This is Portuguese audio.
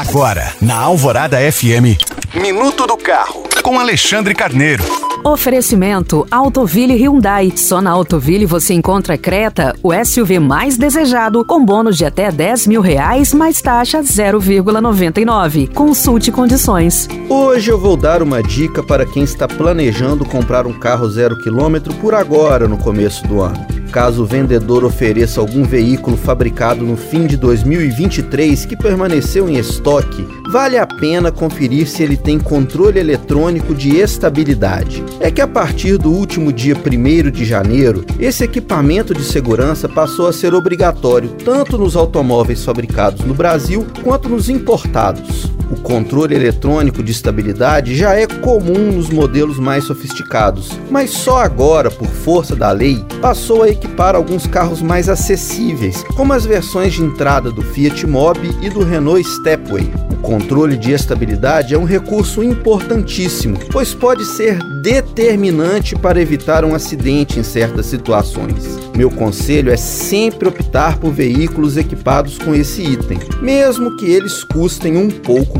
Agora, na Alvorada FM, Minuto do Carro, com Alexandre Carneiro. Oferecimento Autoville Hyundai. Só na Autoville você encontra Creta, o SUV mais desejado, com bônus de até 10 mil reais, mais taxa 0,99. Consulte condições. Hoje eu vou dar uma dica para quem está planejando comprar um carro zero quilômetro por agora, no começo do ano. Caso o vendedor ofereça algum veículo fabricado no fim de 2023 que permaneceu em estoque, vale a pena conferir se ele tem controle eletrônico de estabilidade. É que a partir do último dia 1 de janeiro, esse equipamento de segurança passou a ser obrigatório tanto nos automóveis fabricados no Brasil quanto nos importados. O controle eletrônico de estabilidade já é comum nos modelos mais sofisticados, mas só agora, por força da lei, passou a equipar alguns carros mais acessíveis, como as versões de entrada do Fiat Mobi e do Renault Stepway. O controle de estabilidade é um recurso importantíssimo, pois pode ser determinante para evitar um acidente em certas situações. Meu conselho é sempre optar por veículos equipados com esse item, mesmo que eles custem um pouco